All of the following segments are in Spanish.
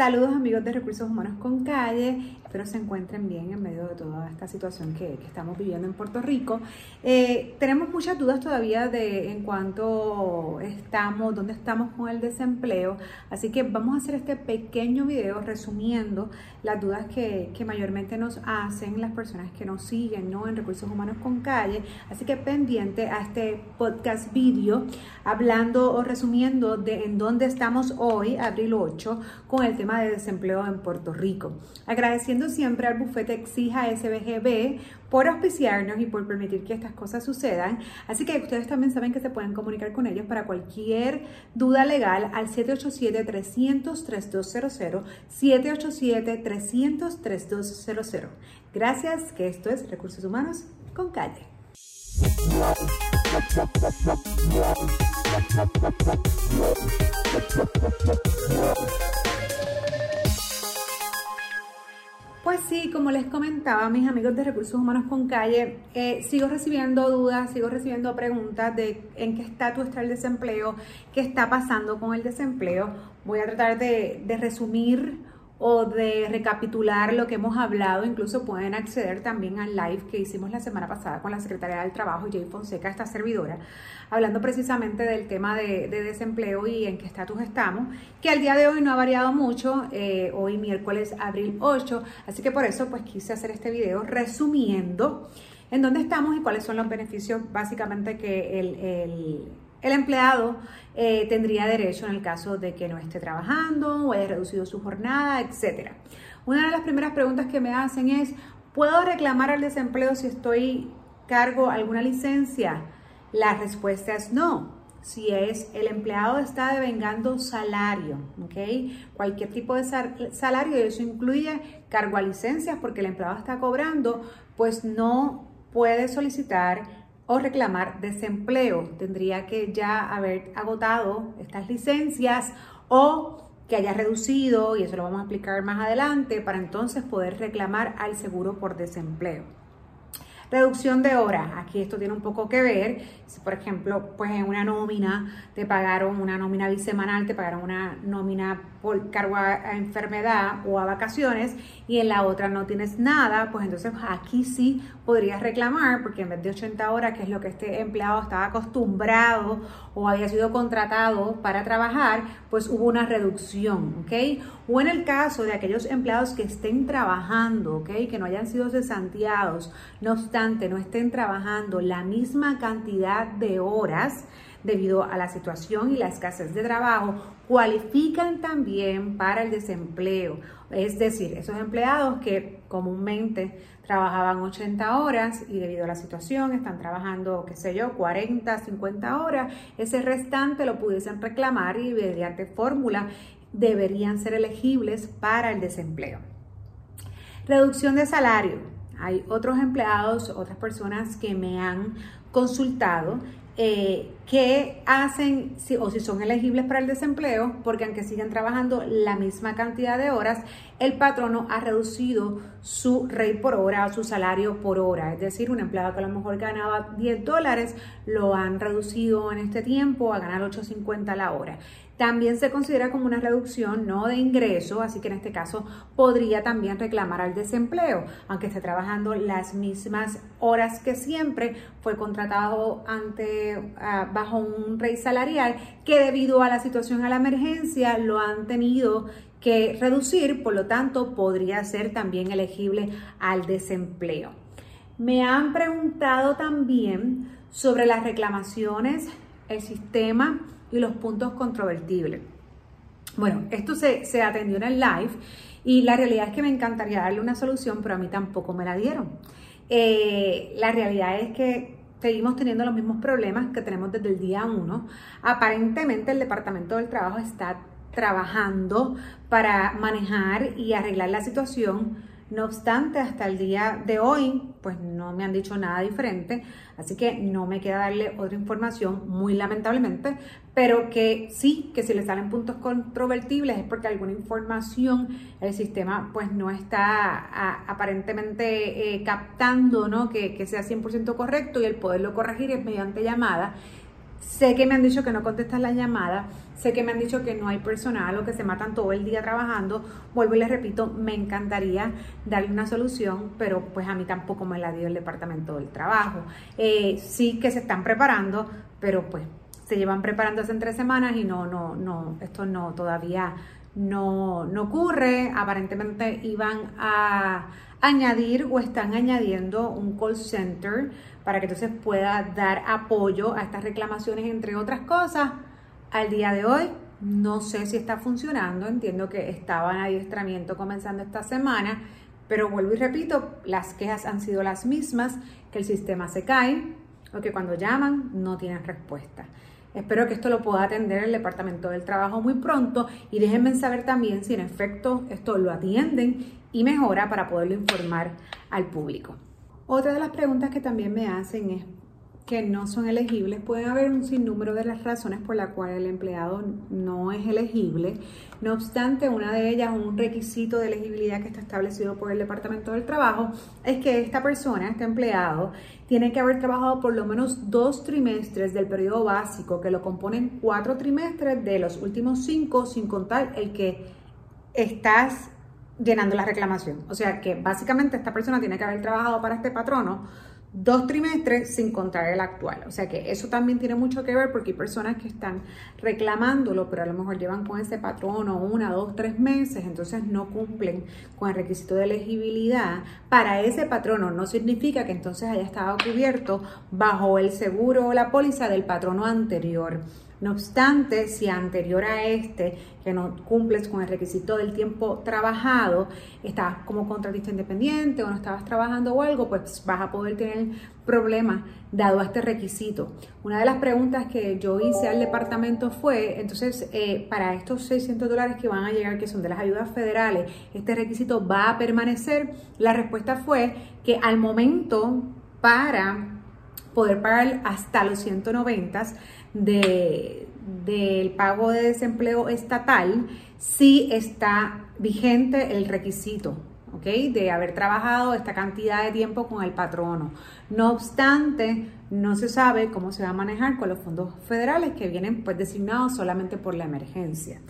Saludos amigos de Recursos Humanos con Calle, espero se encuentren bien en medio de toda esta situación que, estamos viviendo en Puerto Rico. Eh, tenemos muchas dudas todavía de en cuanto estamos, dónde estamos con el desempleo, así que vamos a hacer este pequeño video resumiendo las dudas que, que mayormente nos hacen las personas que nos siguen ¿no? en Recursos Humanos con Calle, así que pendiente a este podcast video hablando o resumiendo de en dónde estamos hoy, abril 8, con el tema de desempleo en Puerto Rico. Agradeciendo siempre al bufete Exija SBGB por auspiciarnos y por permitir que estas cosas sucedan. Así que ustedes también saben que se pueden comunicar con ellos para cualquier duda legal al 787-300-3200, 787-300-3200. Gracias, que esto es Recursos Humanos con Calle. Pues sí, como les comentaba, mis amigos de Recursos Humanos con Calle, eh, sigo recibiendo dudas, sigo recibiendo preguntas de en qué estatus está el desempleo, qué está pasando con el desempleo. Voy a tratar de resumir o de recapitular lo que hemos hablado, incluso pueden acceder también al live que hicimos la semana pasada con la Secretaría del Trabajo, Jay Fonseca, esta servidora, hablando precisamente del tema de, desempleo y en qué estatus estamos, que al día de hoy no ha variado mucho, eh, hoy miércoles, abril 8, así que por eso pues quise hacer este video resumiendo en dónde estamos y cuáles son los beneficios básicamente que el el empleado eh, tendría derecho en el caso de que no esté trabajando o haya reducido su jornada, etc. Una de las primeras preguntas que me hacen es, ¿puedo reclamar al desempleo si estoy cargo alguna licencia? La respuesta es no. Si es el empleado está devengando salario, ¿ok? Cualquier tipo de salario, y eso incluye cargo a licencias porque el empleado está cobrando, pues no puede solicitar o reclamar desempleo. Tendría que ya haber agotado estas licencias o que haya reducido, y eso lo vamos a explicar más adelante, para entonces poder reclamar al seguro por desempleo. Reducción de horas. Aquí esto tiene un poco que ver. Si, por ejemplo, pues en una nómina te pagaron una nómina bisemanal, te pagaron una nómina por cargo a, enfermedad o a vacaciones y en la otra no tienes nada, pues entonces aquí sí podrías reclamar porque en vez de 80 horas, que es lo que este empleado estaba acostumbrado o había sido contratado para trabajar, pues hubo una reducción, ¿ok? O en el caso de aquellos empleados que estén trabajando, ¿ok? Que no hayan sido cesanteados, no obstante, no estén trabajando la misma cantidad de horas, debido a la situación y la escasez de trabajo, cualifican también para el desempleo. Es decir, esos empleados que comúnmente trabajaban 80 horas y debido a la situación están trabajando, qué sé yo, 40, 50 horas, ese restante lo pudiesen reclamar y mediante fórmula deberían ser elegibles para el desempleo. Reducción de salario. Hay otros empleados, otras personas que me han consultado eh, que hacen o si son elegibles para el desempleo, porque aunque siguen trabajando la misma cantidad de horas, el patrono ha reducido su rate por hora o su salario por hora. Es decir, un empleado que a lo mejor ganaba 10 dólares, lo han reducido en este tiempo a ganar 8.50 la hora. También se considera como una reducción no de ingreso, así que en este caso podría también reclamar al desempleo, aunque esté trabajando las mismas horas que siempre, fue contratado ante ah, bajo un rey salarial que debido a la situación a la emergencia lo han tenido que reducir, por lo tanto podría ser también elegible al desempleo. Me han preguntado también sobre las reclamaciones, el sistema y los puntos controvertibles. Bueno, esto se, atendió en el live y la realidad es que me encantaría darle una solución, pero a mí tampoco me la dieron. Eh, la realidad es que seguimos teniendo los mismos problemas que tenemos desde el día 1. Aparentemente el Departamento del Trabajo está trabajando para manejar y arreglar la situación no obstante, hasta el día de hoy, pues no me han dicho nada diferente, así que no me queda darle otra información, muy lamentablemente, pero que sí, que si le salen puntos controvertibles es porque alguna información el sistema pues no está aparentemente eh, captando, ¿no? Que, que sea 100% correcto y el poderlo corregir es mediante llamada Sé que me han dicho que no contestas la llamada, sé que me han dicho que no hay personal o que se matan todo el día trabajando. Vuelvo y les repito, me encantaría darle una solución, pero pues a mí tampoco me la dio el Departamento del Trabajo. Eh, sí que se están preparando, pero pues se llevan preparando hace tres semanas y no, no, no, esto no todavía no, no ocurre. Aparentemente iban a añadir o están añadiendo un call center para que entonces pueda dar apoyo a estas reclamaciones, entre otras cosas. Al día de hoy no sé si está funcionando, entiendo que estaba en adiestramiento comenzando esta semana, pero vuelvo y repito, las quejas han sido las mismas, que el sistema se cae o que cuando llaman no tienen respuesta. Espero que esto lo pueda atender el Departamento del Trabajo muy pronto y déjenme saber también si en efecto esto lo atienden y mejora para poderlo informar al público. Otra de las preguntas que también me hacen es que no son elegibles. Pueden haber un sinnúmero de las razones por las cuales el empleado no es elegible. No obstante, una de ellas, un requisito de elegibilidad que está establecido por el Departamento del Trabajo, es que esta persona, este empleado, tiene que haber trabajado por lo menos dos trimestres del periodo básico, que lo componen cuatro trimestres de los últimos cinco, sin contar el que estás llenando la reclamación. O sea que básicamente esta persona tiene que haber trabajado para este patrono dos trimestres sin contar el actual. O sea que eso también tiene mucho que ver porque hay personas que están reclamándolo, pero a lo mejor llevan con ese patrono una, dos, tres meses, entonces no cumplen con el requisito de elegibilidad. Para ese patrono no significa que entonces haya estado cubierto bajo el seguro o la póliza del patrono anterior. No obstante, si anterior a este, que no cumples con el requisito del tiempo trabajado, estabas como contratista independiente o no estabas trabajando o algo, pues vas a poder tener problemas dado a este requisito. Una de las preguntas que yo hice al departamento fue, entonces, eh, para estos 600 dólares que van a llegar, que son de las ayudas federales, ¿este requisito va a permanecer? La respuesta fue que al momento para poder pagar hasta los 190 de, del pago de desempleo estatal, sí está vigente el requisito. De haber trabajado esta cantidad de tiempo con el patrono. No obstante, no se sabe cómo se va a manejar con los fondos federales que vienen pues designados solamente por la emergencia.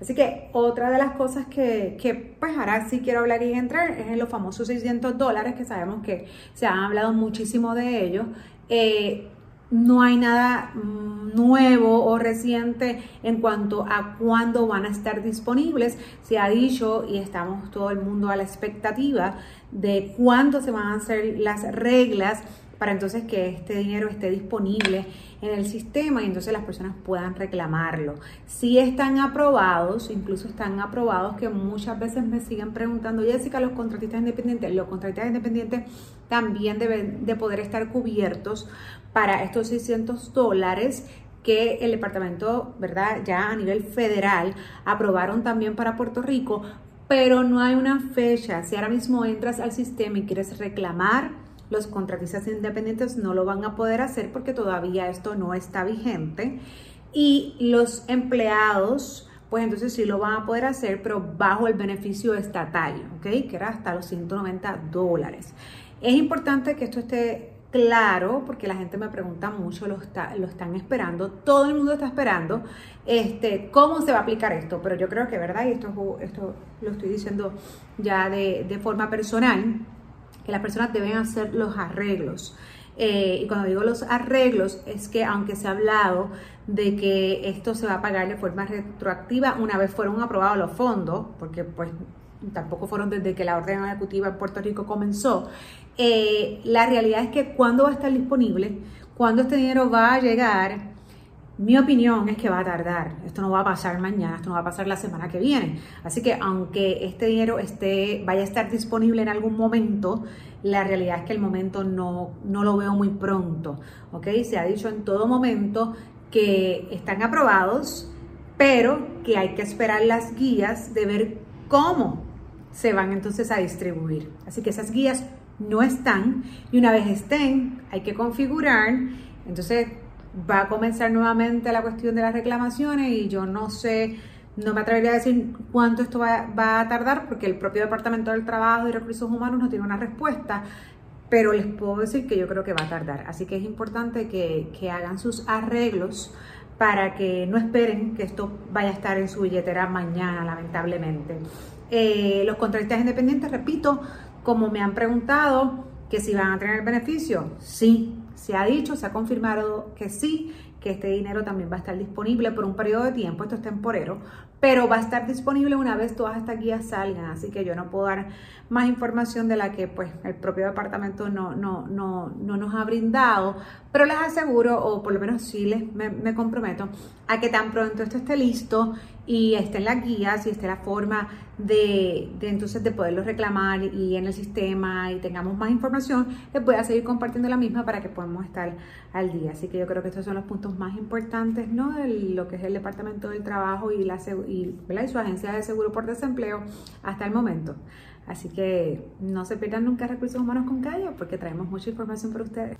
Así que otra de las cosas que, que, pues ahora sí quiero hablar y entrar es en los famosos 600 dólares que sabemos que se han hablado muchísimo de ellos. Eh, no hay nada mm, nuevo o reciente en cuanto a cuándo van a estar disponibles. Se ha dicho y estamos todo el mundo a la expectativa de cuándo se van a hacer las reglas para entonces que este dinero esté disponible en el sistema y entonces las personas puedan reclamarlo. Si están aprobados, incluso están aprobados que muchas veces me siguen preguntando, Jessica, los contratistas independientes, los contratistas independientes también deben de poder estar cubiertos para estos 600 dólares que el departamento, ¿verdad? Ya a nivel federal aprobaron también para Puerto Rico, pero no hay una fecha. Si ahora mismo entras al sistema y quieres reclamar, los contratistas independientes no lo van a poder hacer porque todavía esto no está vigente. Y los empleados, pues entonces sí lo van a poder hacer, pero bajo el beneficio estatal, ¿ok? Que era hasta los 190 dólares. Es importante que esto esté claro, porque la gente me pregunta mucho, lo, están esperando, todo el mundo está esperando, este, cómo se va a aplicar esto, pero yo creo que, ¿verdad? Y esto, lo estoy diciendo ya de forma personal, que las personas deben hacer los arreglos. Eh, y cuando digo los arreglos, es que aunque se ha hablado de que esto se va a pagar de forma retroactiva una vez fueron aprobados los fondos, porque pues tampoco fueron desde que la orden ejecutiva en Puerto Rico comenzó, eh, la realidad es que cuando va a estar disponible, cuando este dinero va a llegar, mi opinión es que va a tardar. Esto no va a pasar mañana, esto no va a pasar la semana que viene. Así que aunque este dinero esté, vaya a estar disponible en algún momento, la realidad es que el momento no, no lo veo muy pronto. ¿ok? Se ha dicho en todo momento que están aprobados, pero que hay que esperar las guías de ver cómo se van entonces a distribuir. Así que esas guías no están y una vez estén hay que configurar. Entonces va a comenzar nuevamente la cuestión de las reclamaciones y yo no sé, no me atrevería a decir cuánto esto va, a tardar porque el propio Departamento del Trabajo y Recursos Humanos no tiene una respuesta. pero les puedo decir que yo creo que va a tardar. Así que es importante que, que hagan sus arreglos para que no esperen que esto vaya a estar en su billetera mañana, lamentablemente. Eh, los contratistas independientes, repito, como me han preguntado que si van a tener beneficio, sí, se ha dicho, se ha confirmado que sí, que este dinero también va a estar disponible por un periodo de tiempo, esto es temporero, pero va a estar disponible una vez todas estas guías salgan, así que yo no puedo dar más información de la que pues el propio departamento no, no, no, no nos ha brindado, pero les aseguro, o por lo menos sí les me, comprometo, a que tan pronto esto esté listo y esté en las guías y esté la forma de, de, entonces de poderlo reclamar y en el sistema y tengamos más información, les voy a seguir compartiendo la misma para que podamos estar al día. Así que yo creo que estos son los puntos más importantes, ¿no? De lo que es el Departamento del Trabajo y, la, y, y su agencia de seguro por desempleo hasta el momento. Así que no se pierdan nunca Recursos Humanos con Calle porque traemos mucha información para ustedes.